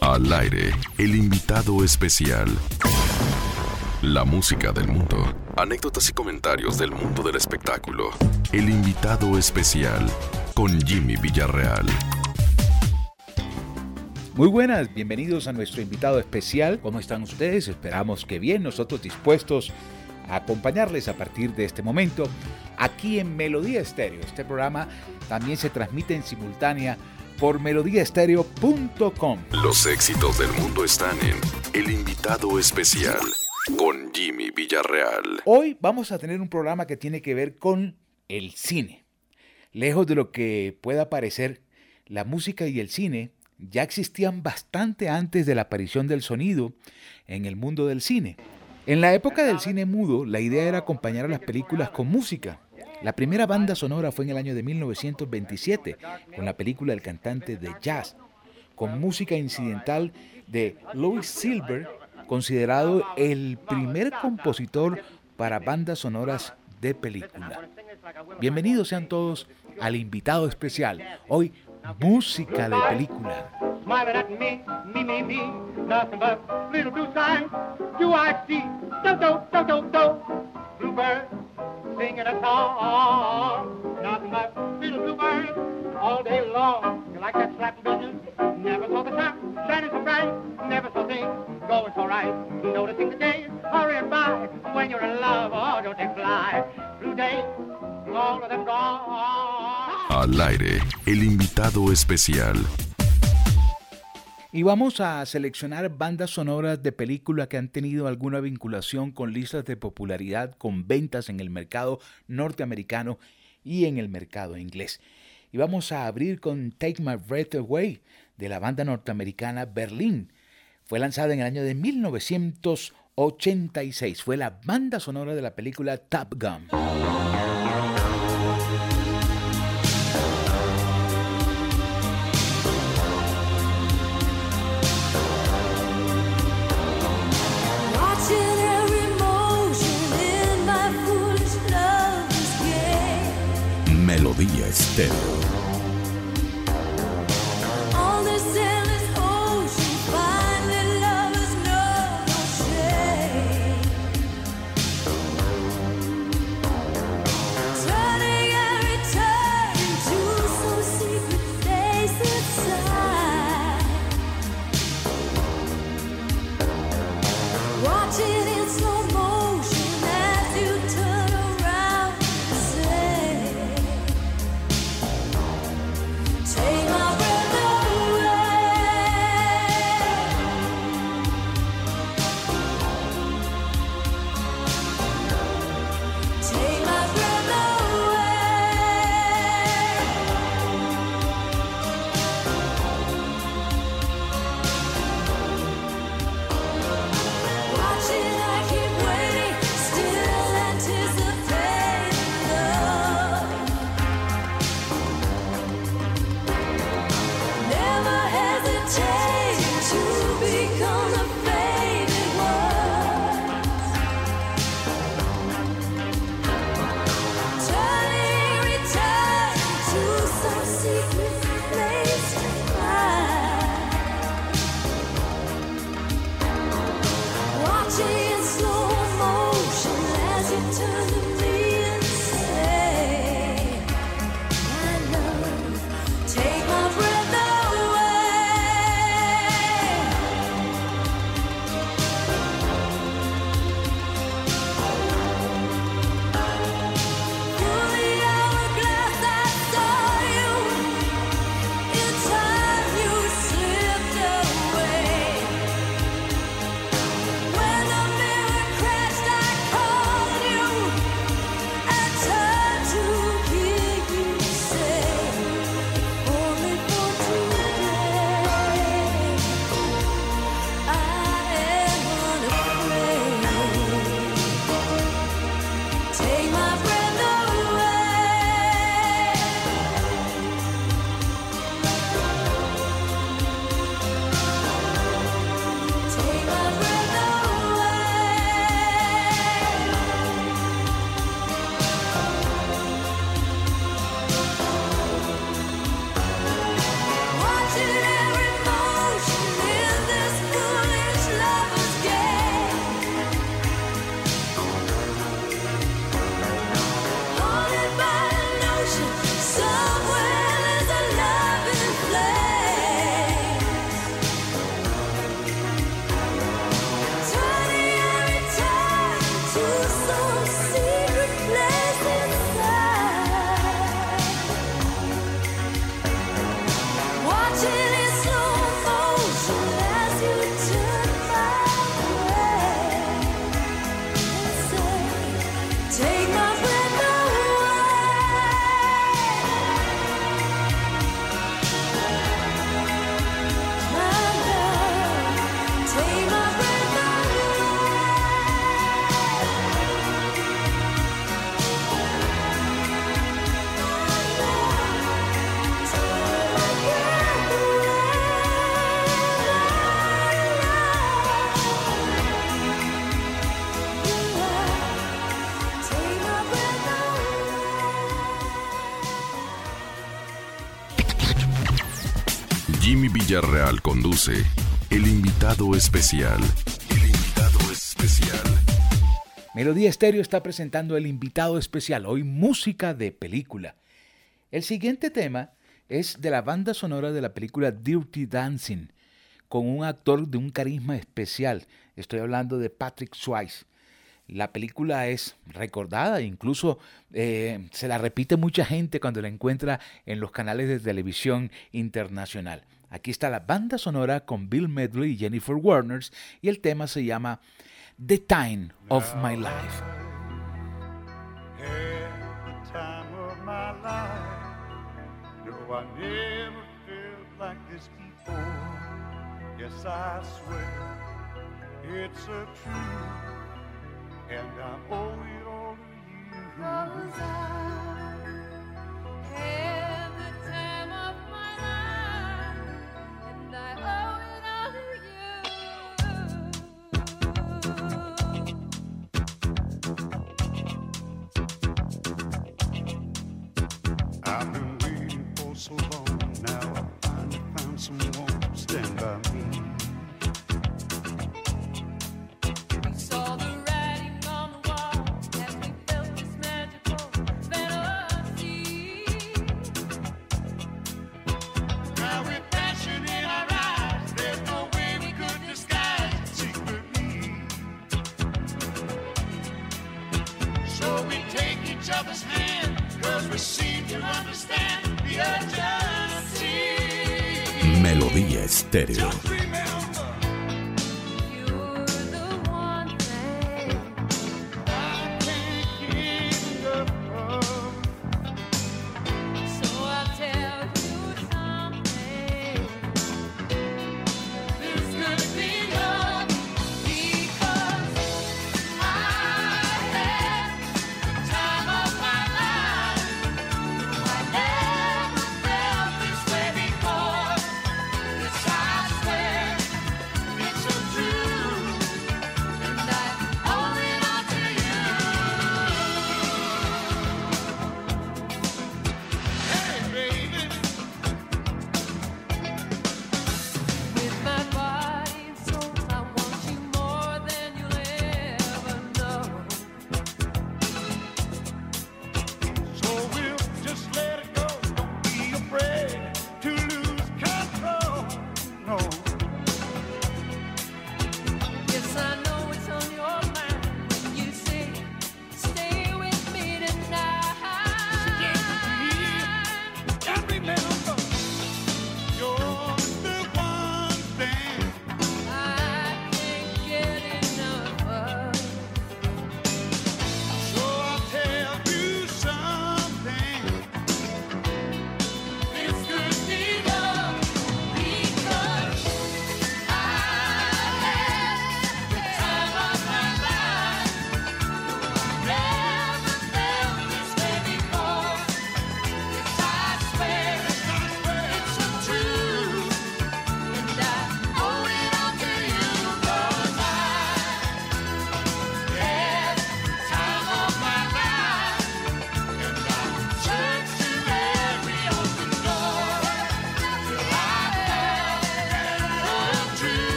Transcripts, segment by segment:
Al aire, el invitado especial. La música del mundo. Anécdotas y comentarios del mundo del espectáculo. El invitado especial con Jimmy Villarreal. Muy buenas, bienvenidos a nuestro invitado especial. ¿Cómo están ustedes? Esperamos que bien, nosotros dispuestos a acompañarles a partir de este momento aquí en Melodía Estéreo. Este programa también se transmite en simultánea por melodíaestéreo.com. Los éxitos del mundo están en El invitado especial con Jimmy Villarreal. Hoy vamos a tener un programa que tiene que ver con el cine. Lejos de lo que pueda parecer, la música y el cine ya existían bastante antes de la aparición del sonido en el mundo del cine. En la época del cine mudo, la idea era acompañar a las películas con música. La primera banda sonora fue en el año de 1927, con la película El cantante de jazz, con música incidental de Louis Silver, considerado el primer compositor para bandas sonoras de película. Bienvenidos sean todos al invitado especial. Hoy, música de película. When you're in love, oh, don't they fly? Blue day, all of them gone. Al aire, el invitado especial. Y vamos a seleccionar bandas sonoras de película que han tenido alguna vinculación con listas de popularidad, con ventas en el mercado norteamericano y en el mercado inglés. Y vamos a abrir con Take My Breath Away de la banda norteamericana Berlín. Fue lanzada en el año de 1986. Fue la banda sonora de la película Top Gun. Melodía Estéreo. Villarreal conduce El invitado especial. El invitado especial. Melodía Estéreo está presentando el invitado especial, hoy música de película. El siguiente tema es de la banda sonora de la película Dirty Dancing, con un actor de un carisma especial. Estoy hablando de Patrick Swayze. La película es recordada, incluso eh, se la repite mucha gente cuando la encuentra en los canales de televisión internacional. Aquí está la banda sonora con Bill Medley y Jennifer Warners y el tema se llama The Time of My Life. it's a truth. and I owe it all to you.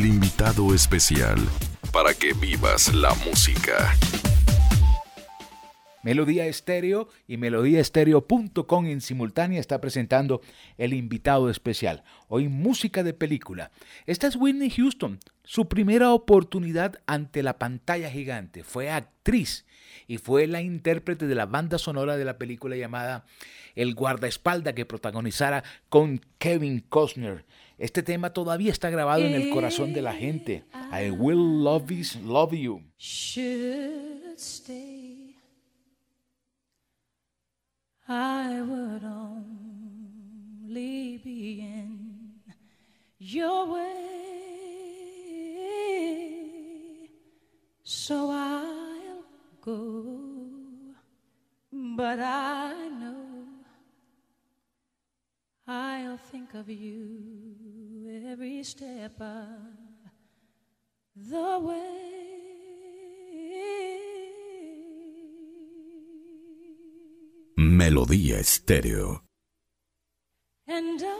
El invitado especial para que vivas la música. Melodía Estéreo y melodíaestéreo.com en simultánea está presentando el invitado especial. Hoy música de película. Esta es Whitney Houston. Su primera oportunidad ante la pantalla gigante. Fue actriz y fue la intérprete de la banda sonora de la película llamada El guardaespalda que protagonizara con Kevin Costner. Este tema todavía está grabado en el corazón de la gente. I will love, is, love you. should stay, I would only be in your way. So I'll go, but I know I'll think of you every step of the way. Melodía Estéreo. And I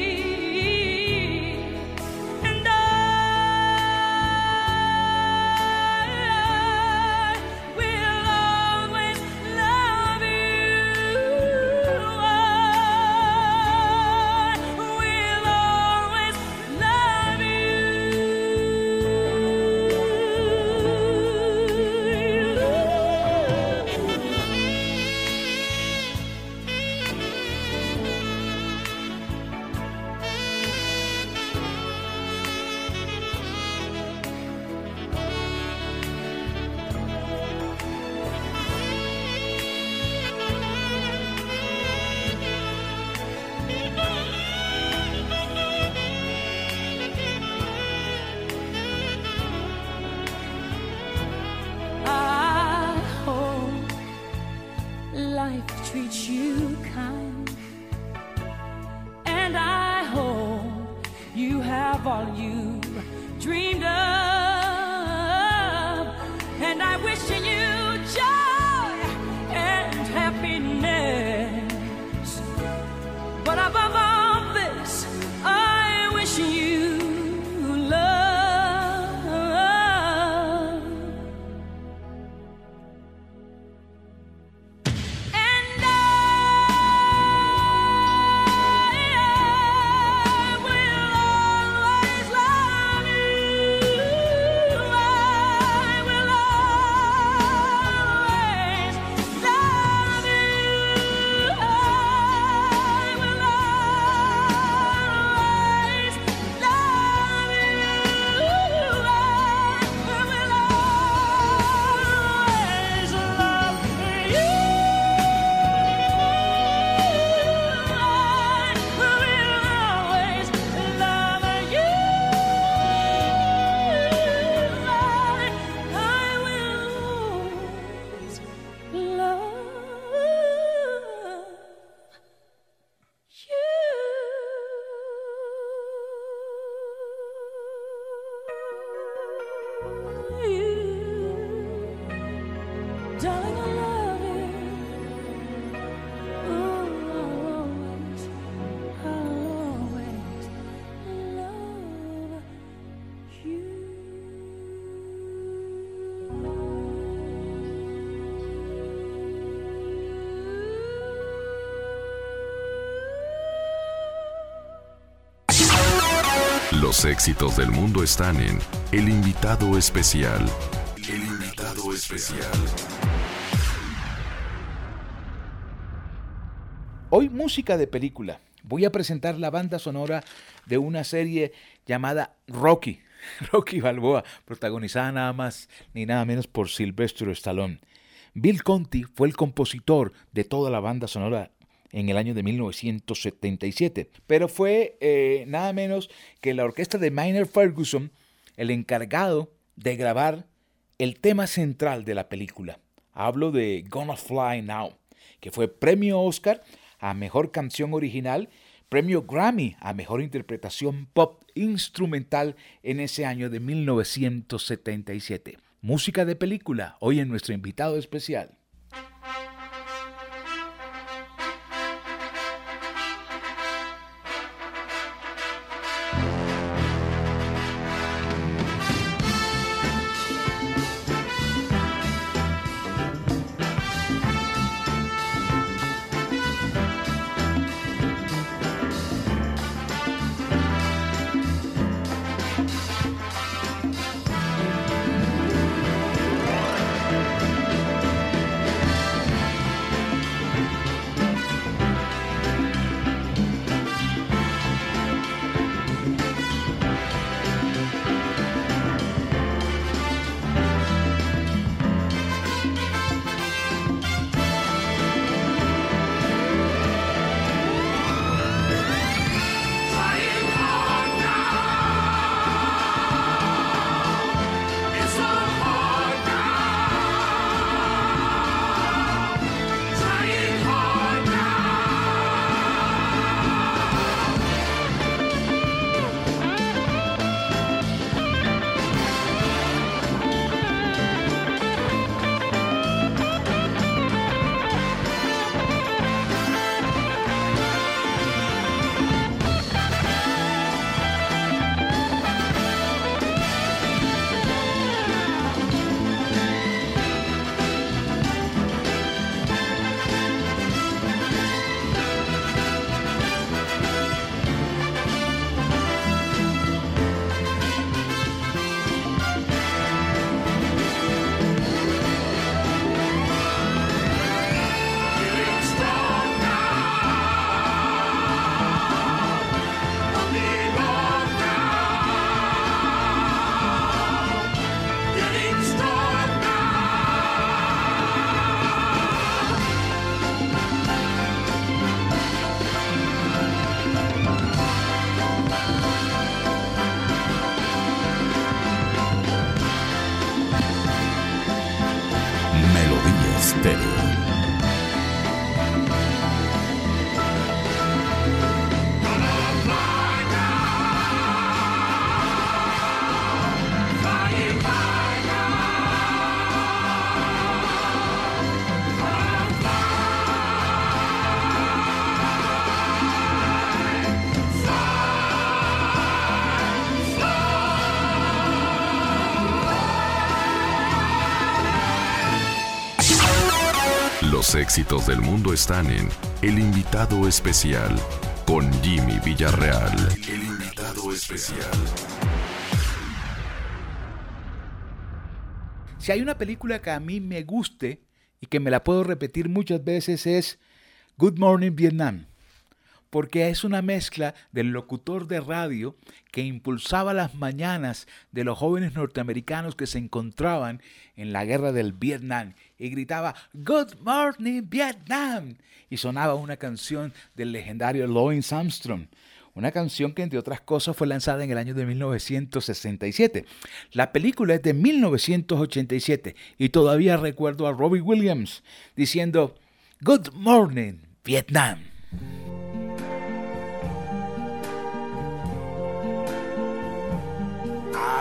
Los éxitos del mundo están en El invitado especial. El invitado especial. Hoy música de película. Voy a presentar la banda sonora de una serie llamada Rocky. Rocky Balboa, protagonizada nada más ni nada menos por Sylvester Stallone. Bill Conti fue el compositor de toda la banda sonora en el año de 1977, pero fue eh, nada menos que la orquesta de Minor Ferguson el encargado de grabar el tema central de la película. Hablo de Gonna Fly Now, que fue premio Oscar a Mejor Canción Original, premio Grammy a Mejor Interpretación Pop Instrumental en ese año de 1977. Música de película, hoy en nuestro invitado especial. Éxitos del mundo están en El invitado especial con Jimmy Villarreal. El invitado especial. Si hay una película que a mí me guste y que me la puedo repetir muchas veces es Good Morning Vietnam, porque es una mezcla del locutor de radio que impulsaba las mañanas de los jóvenes norteamericanos que se encontraban en la guerra del Vietnam y gritaba Good Morning Vietnam y sonaba una canción del legendario Louis Armstrong. Una canción que entre otras cosas fue lanzada en el año de 1967. La película es de 1987 y todavía recuerdo a Robbie Williams diciendo Good Morning Vietnam.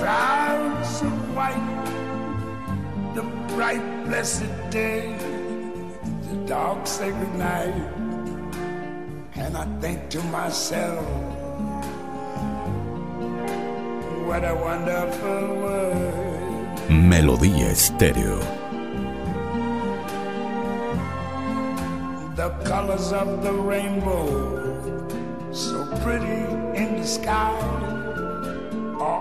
clouds of white. The bright, blessed day, the dark, sacred night. And I think to myself, what a wonderful world. Melodía Estéreo. The colors of the rainbow, so pretty in the sky,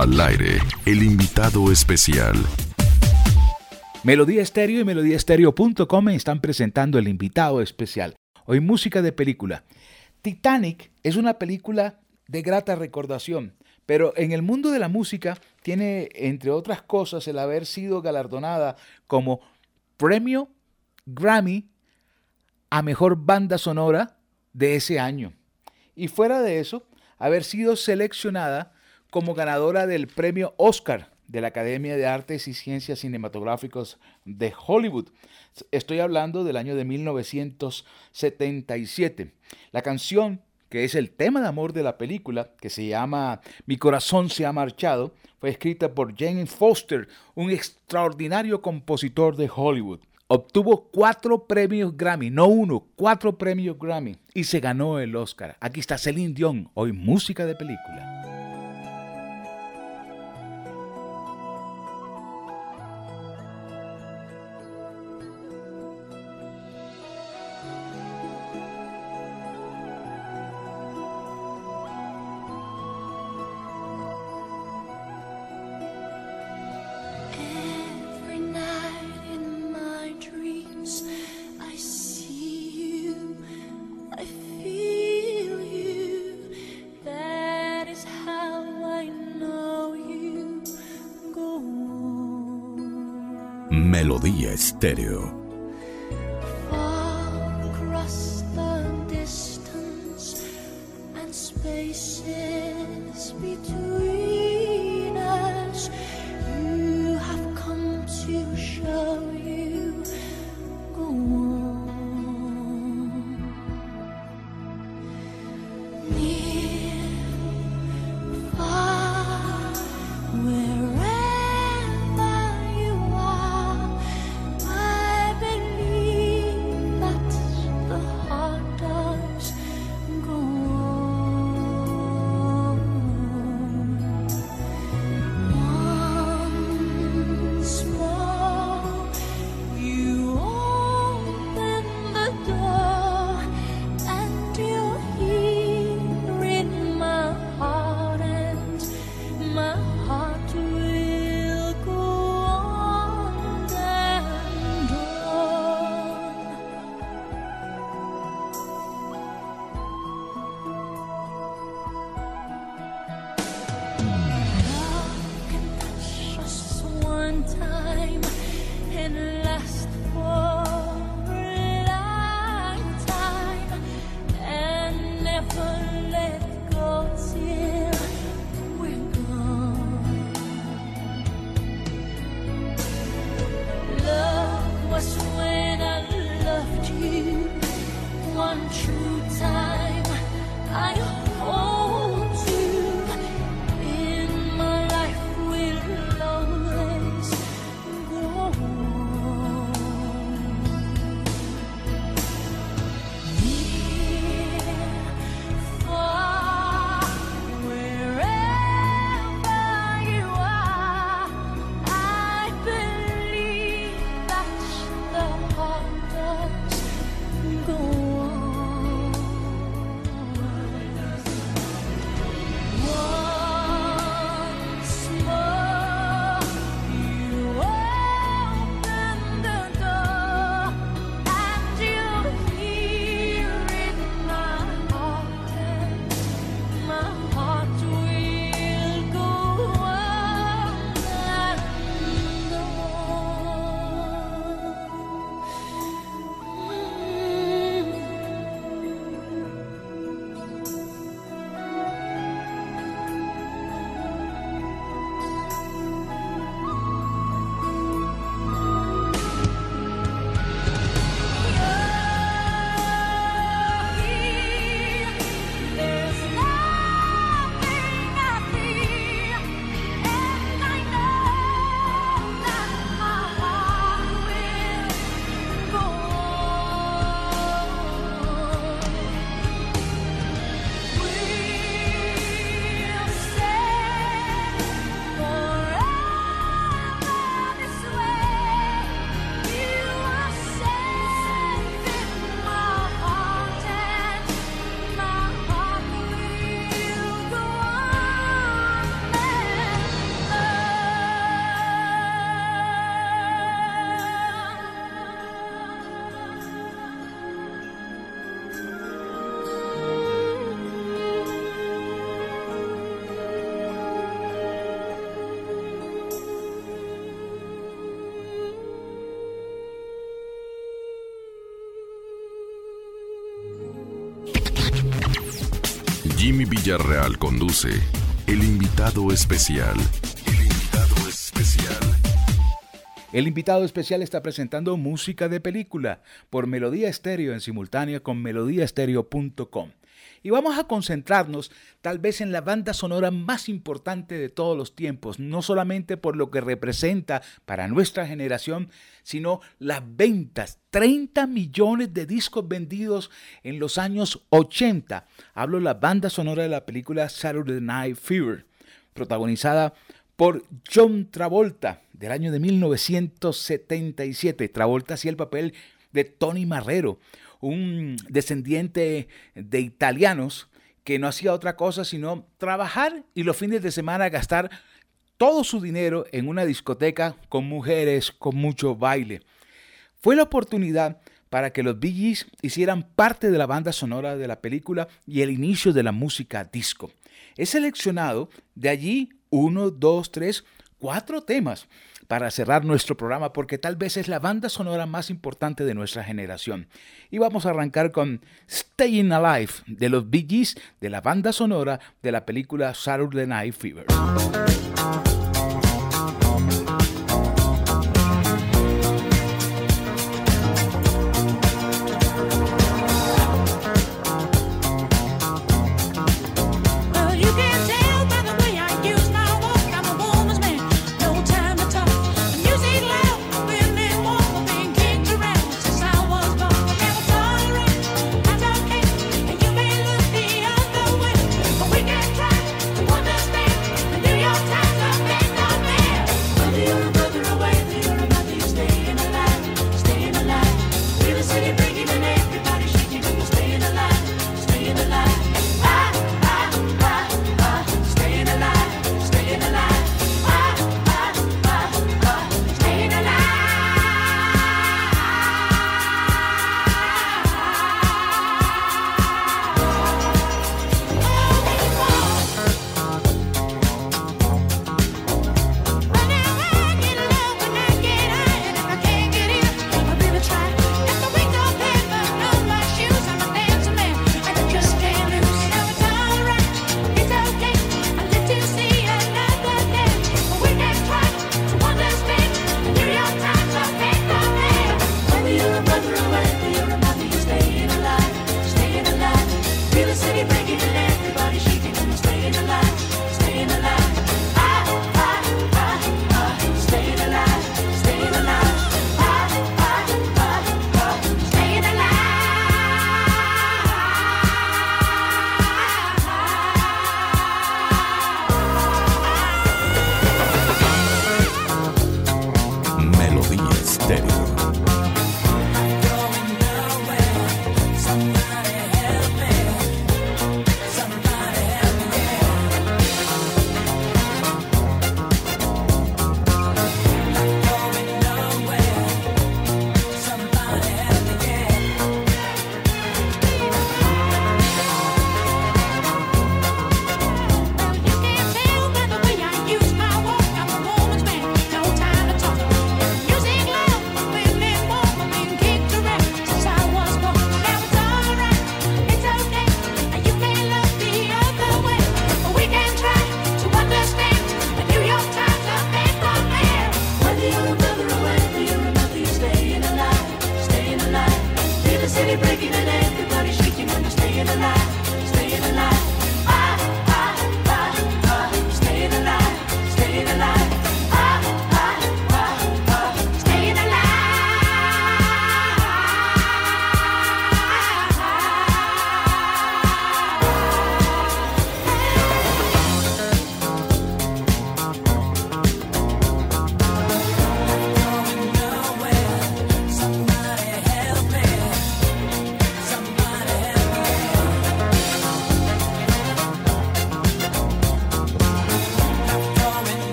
Al aire, el invitado especial. Melodía Estéreo y melodíaestéreo.com están presentando el invitado especial. Hoy música de película. Titanic es una película de grata recordación, pero en el mundo de la música tiene, entre otras cosas, el haber sido galardonada como premio Grammy a mejor banda sonora de ese año. Y fuera de eso, haber sido seleccionada como ganadora del premio Oscar de la Academia de Artes y Ciencias Cinematográficas de Hollywood. Estoy hablando del año de 1977. La canción, que es el tema de amor de la película, que se llama Mi corazón se ha marchado, fue escrita por Jane Foster, un extraordinario compositor de Hollywood. Obtuvo cuatro premios Grammy, no uno, cuatro premios Grammy y se ganó el Oscar. Aquí está Celine Dion, hoy música de película. Estéreo. Jimmy Villarreal conduce El invitado especial. El invitado especial. El invitado especial está presentando música de película por Melodía Estéreo en simultánea con melodíaestéreo.com. Y vamos a concentrarnos tal vez en la banda sonora más importante de todos los tiempos, no solamente por lo que representa para nuestra generación, sino las ventas, 30 millones de discos vendidos en los años 80. Hablo de la banda sonora de la película Saturday Night Fever, protagonizada por John Travolta del año de 1977. Travolta hacía el papel de Tony Marrero, un descendiente de italianos que no hacía otra cosa sino trabajar y los fines de semana gastar todo su dinero en una discoteca con mujeres, con mucho baile. Fue la oportunidad para que los Bee Gees hicieran parte de la banda sonora de la película y el inicio de la música disco. He seleccionado de allí uno, dos, tres, cuatro temas para cerrar nuestro programa porque tal vez es la banda sonora más importante de nuestra generación. Y vamos a arrancar con Staying Alive de los Bee Gees de la banda sonora de la película Saturday Night Fever.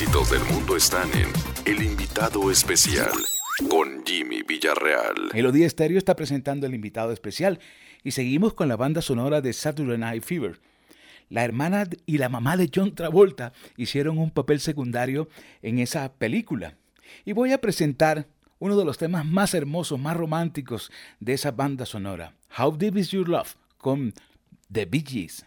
Éxitos del mundo están en El invitado especial con Jimmy Villarreal. Melodía Estéreo está presentando el invitado especial y seguimos con la banda sonora de Saturday Night Fever. La hermana y la mamá de John Travolta hicieron un papel secundario en esa película. Y voy a presentar uno de los temas más hermosos, más románticos de esa banda sonora, How Deep Is Your Love, con The Bee Gees.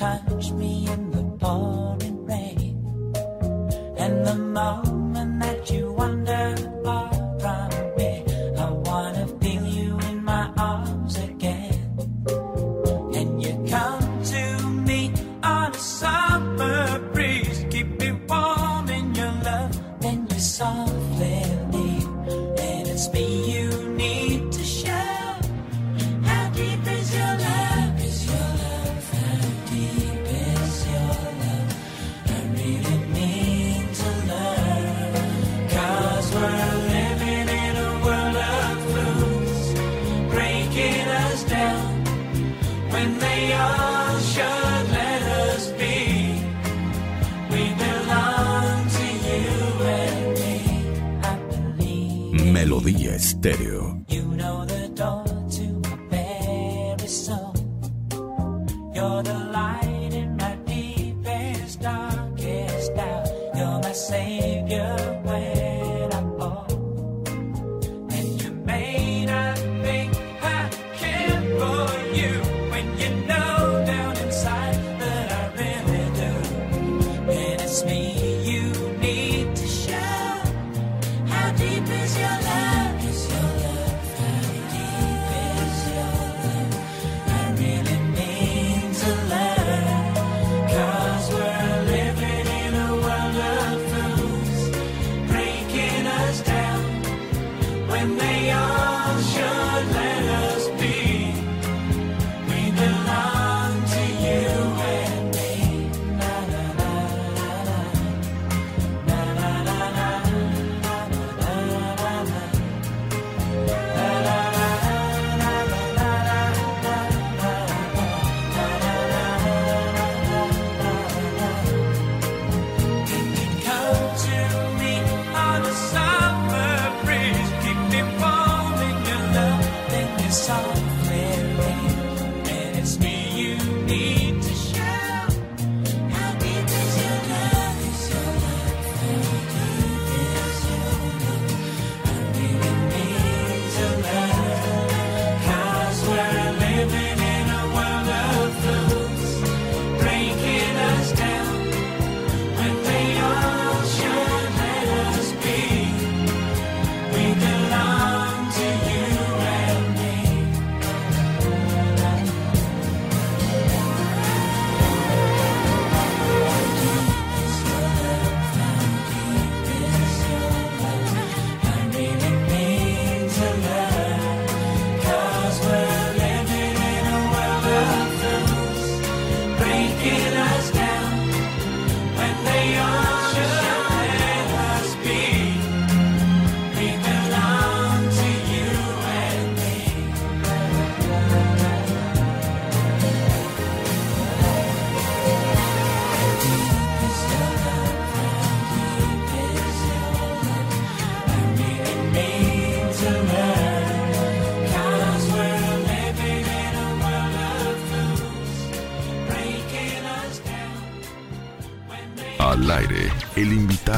Touch me in the pouring rain. And the moment Melodía Estéreo.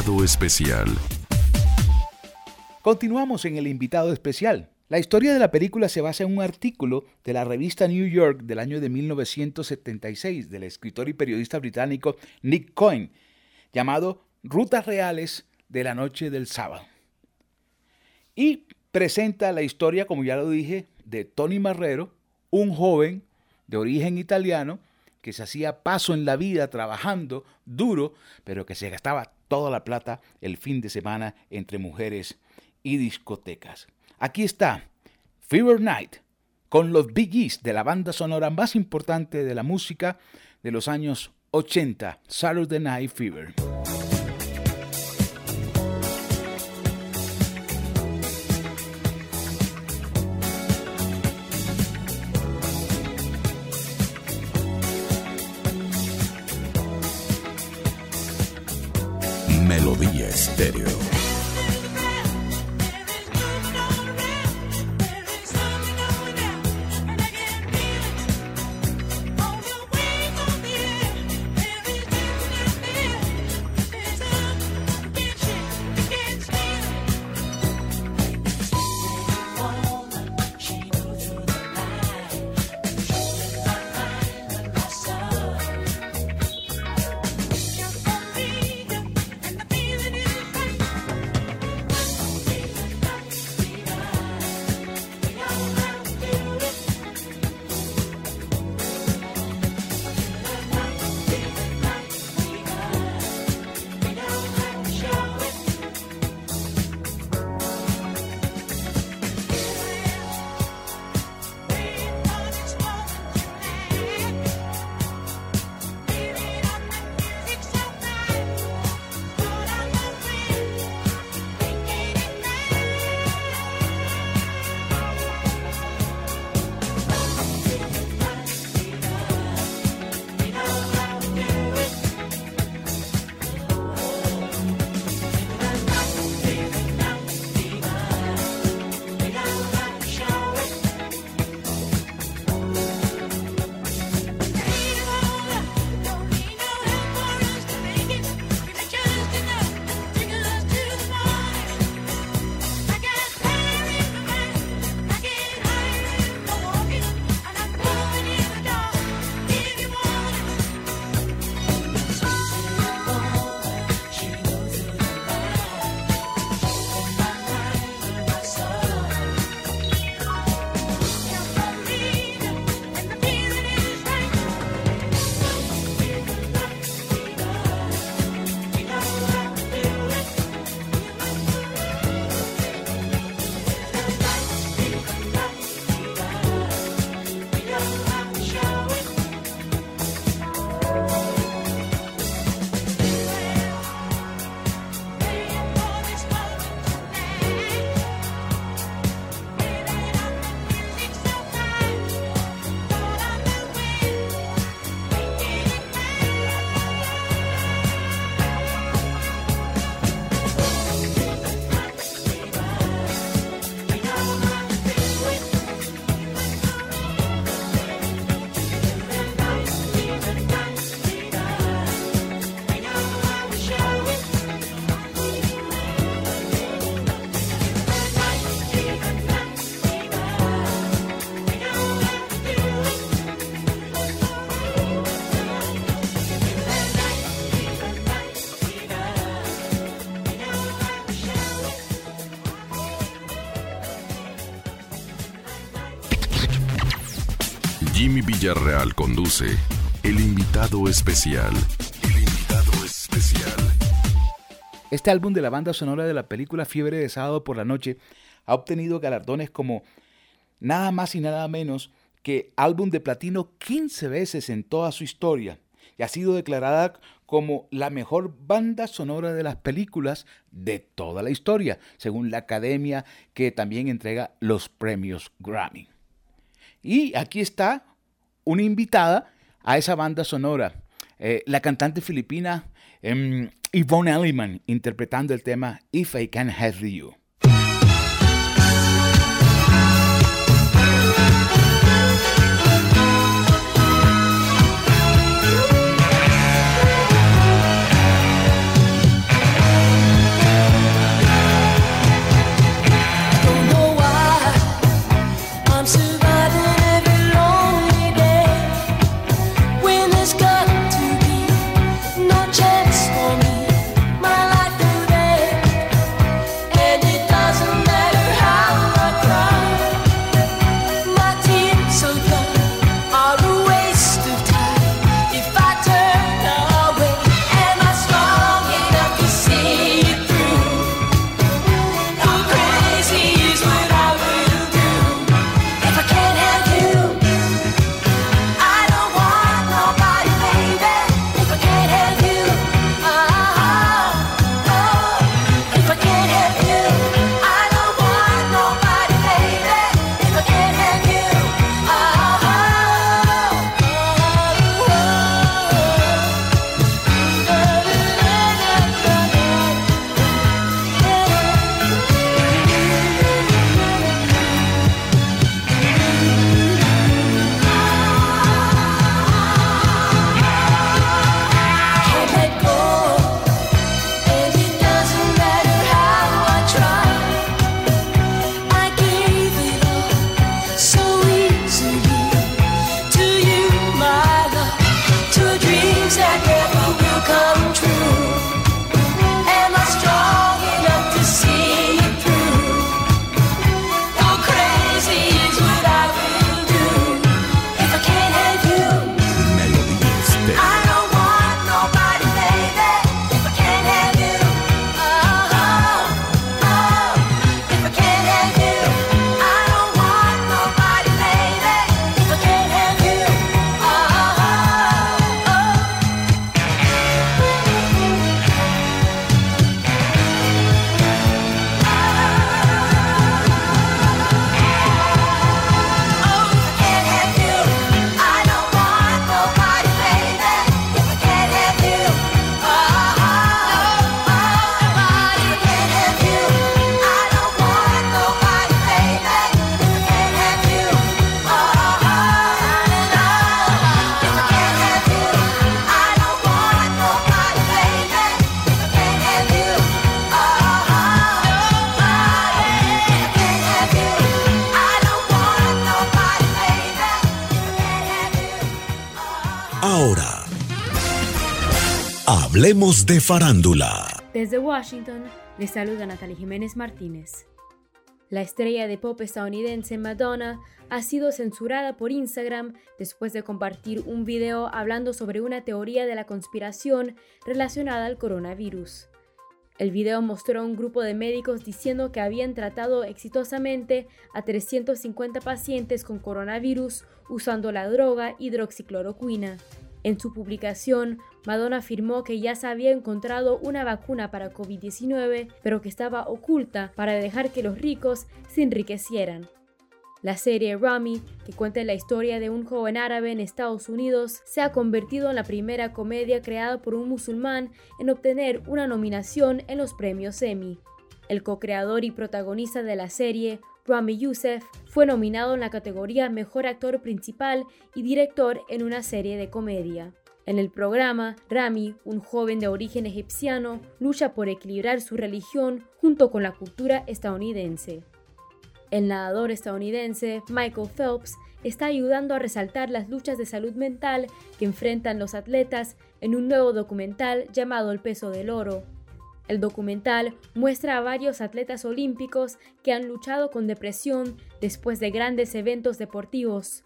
Especial. Continuamos en el invitado especial. La historia de la película se basa en un artículo de la revista New York del año de 1976 del escritor y periodista británico Nick Coyne, llamado Rutas Reales de la Noche del Sábado. Y presenta la historia, como ya lo dije, de Tony Marrero, un joven de origen italiano que se hacía paso en la vida trabajando duro, pero que se gastaba toda la plata el fin de semana entre mujeres y discotecas. Aquí está Fever Night con los Bee de la banda sonora más importante de la música de los años 80, Saturday Night Fever. Estéreo. Villarreal conduce El invitado especial. El invitado especial. Este álbum de la banda sonora de la película Fiebre de Sábado por la Noche ha obtenido galardones como nada más y nada menos que álbum de platino 15 veces en toda su historia y ha sido declarada como la mejor banda sonora de las películas de toda la historia, según la academia que también entrega los premios Grammy. Y aquí está una invitada a esa banda sonora, eh, la cantante filipina em, Yvonne Elliman, interpretando el tema If I Can Have You. Hablemos de farándula. Desde Washington, les saluda Natalie Jiménez Martínez. La estrella de pop estadounidense Madonna ha sido censurada por Instagram después de compartir un video hablando sobre una teoría de la conspiración relacionada al coronavirus. El video mostró a un grupo de médicos diciendo que habían tratado exitosamente a 350 pacientes con coronavirus usando la droga hidroxicloroquina. En su publicación, Madonna afirmó que ya se había encontrado una vacuna para COVID-19, pero que estaba oculta para dejar que los ricos se enriquecieran. La serie Rami, que cuenta la historia de un joven árabe en Estados Unidos, se ha convertido en la primera comedia creada por un musulmán en obtener una nominación en los premios Emmy. El co-creador y protagonista de la serie, Rami Youssef, fue nominado en la categoría Mejor Actor Principal y Director en una serie de comedia. En el programa, Rami, un joven de origen egipciano, lucha por equilibrar su religión junto con la cultura estadounidense. El nadador estadounidense Michael Phelps está ayudando a resaltar las luchas de salud mental que enfrentan los atletas en un nuevo documental llamado El peso del oro. El documental muestra a varios atletas olímpicos que han luchado con depresión después de grandes eventos deportivos.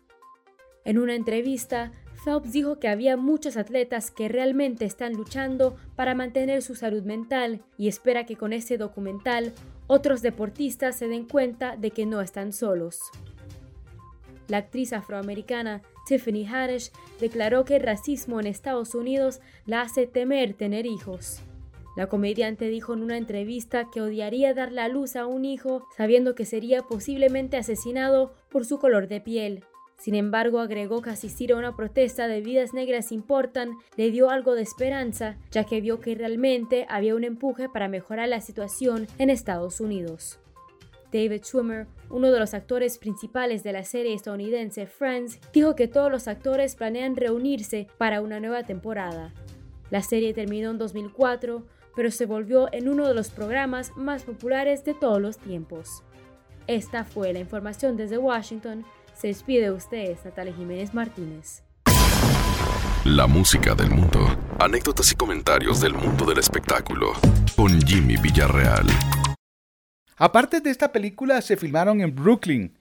En una entrevista, Phelps dijo que había muchos atletas que realmente están luchando para mantener su salud mental y espera que con este documental otros deportistas se den cuenta de que no están solos. La actriz afroamericana Tiffany Haddish declaró que el racismo en Estados Unidos la hace temer tener hijos. La comediante dijo en una entrevista que odiaría dar la luz a un hijo sabiendo que sería posiblemente asesinado por su color de piel. Sin embargo, agregó que asistir a una protesta de vidas negras importan le dio algo de esperanza, ya que vio que realmente había un empuje para mejorar la situación en Estados Unidos. David Schwimmer, uno de los actores principales de la serie estadounidense Friends, dijo que todos los actores planean reunirse para una nueva temporada. La serie terminó en 2004, pero se volvió en uno de los programas más populares de todos los tiempos. Esta fue la información desde Washington. Se despide de ustedes, Natalia Jiménez Martínez. La música del mundo. Anécdotas y comentarios del mundo del espectáculo. Con Jimmy Villarreal. Aparte de esta película, se filmaron en Brooklyn,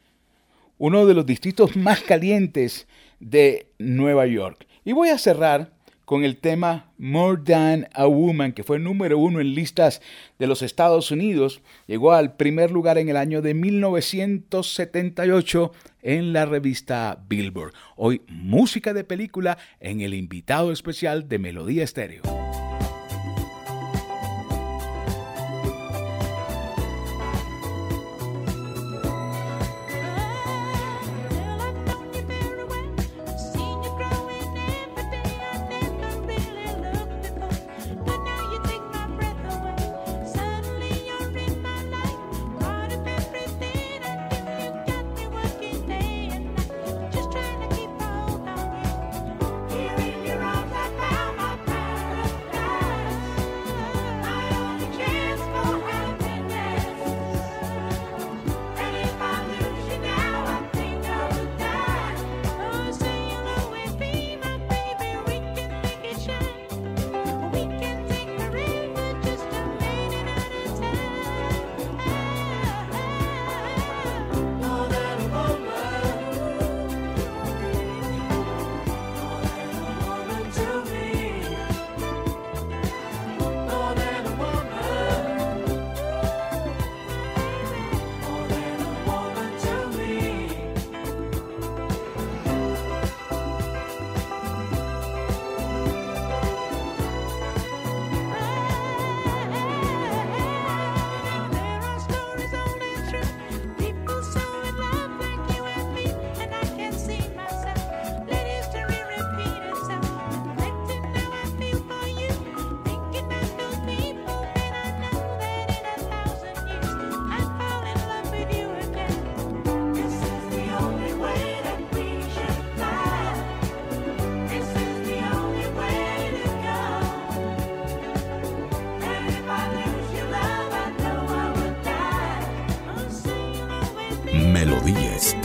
uno de los distritos más calientes de Nueva York. Y voy a cerrar con el tema More Than a Woman, que fue número uno en listas de los Estados Unidos. Llegó al primer lugar en el año de 1978 en la revista Billboard. Hoy, música de película en el invitado especial de Melodía Estéreo.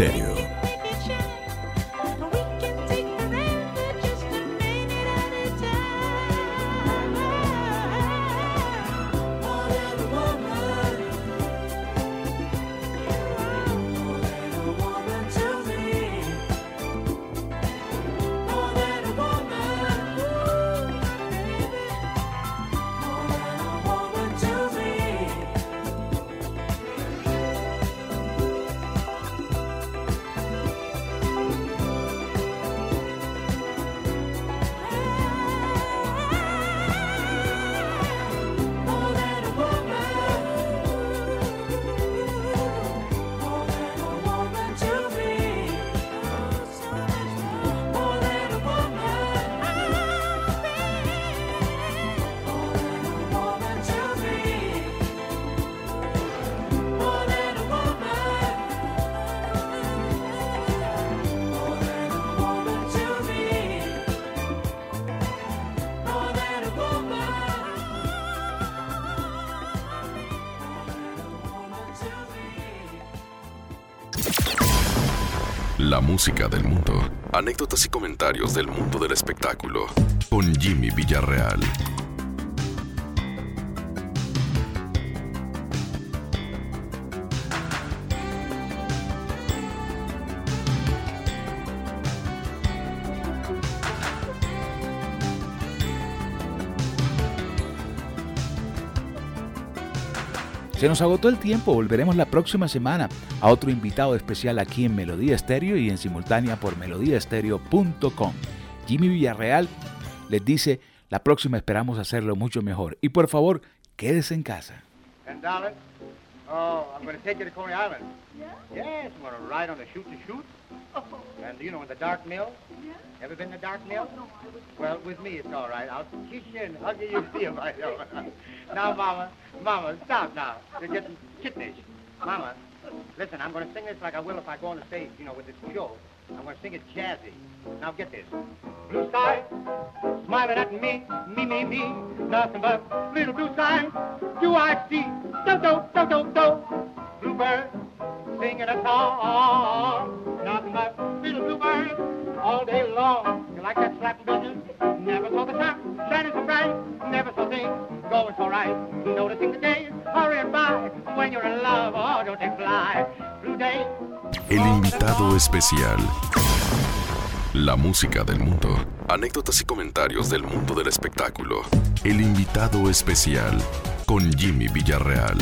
Melodía Música del mundo. Anécdotas y comentarios del mundo del espectáculo. Con Jimmy Villarreal. Se nos agotó el tiempo, volveremos la próxima semana a otro invitado especial aquí en Melodía Estéreo y en simultánea por melodíaestéreo.com. Jimmy Villarreal les dice, la próxima esperamos hacerlo mucho mejor. Y por favor, quédese en casa. Oh, I'm going to take you to Coney Island. Yeah? Yes, I'm going to ride on the shoot to shoot. Oh. And you know, in the dark mill. Yeah. Ever been in the dark mill? Oh, no, I was. Well, with me, it's all right. I'll kiss you and hug you. You feel myself. now, Mama, Mama, stop now. You're getting kittenish. Mama, listen, I'm going to sing this like I will if I go on the stage, you know, with this show. I'm to sing it jazzy. Now get this. Blue sky, smiling at me, me, me, me. Nothing but little blue sky. Do I see? Do, do, do, do, do. Bluebird singing a song. Nothing but little bluebird all day long. You like that slapping business? Never saw the sun shining so bright. Never saw things going so right. Noticing the days hurrying by. When you're in love, oh, don't they fly? Blue day. El invitado especial. La música del mundo. Anécdotas y comentarios del mundo del espectáculo. El invitado especial con Jimmy Villarreal.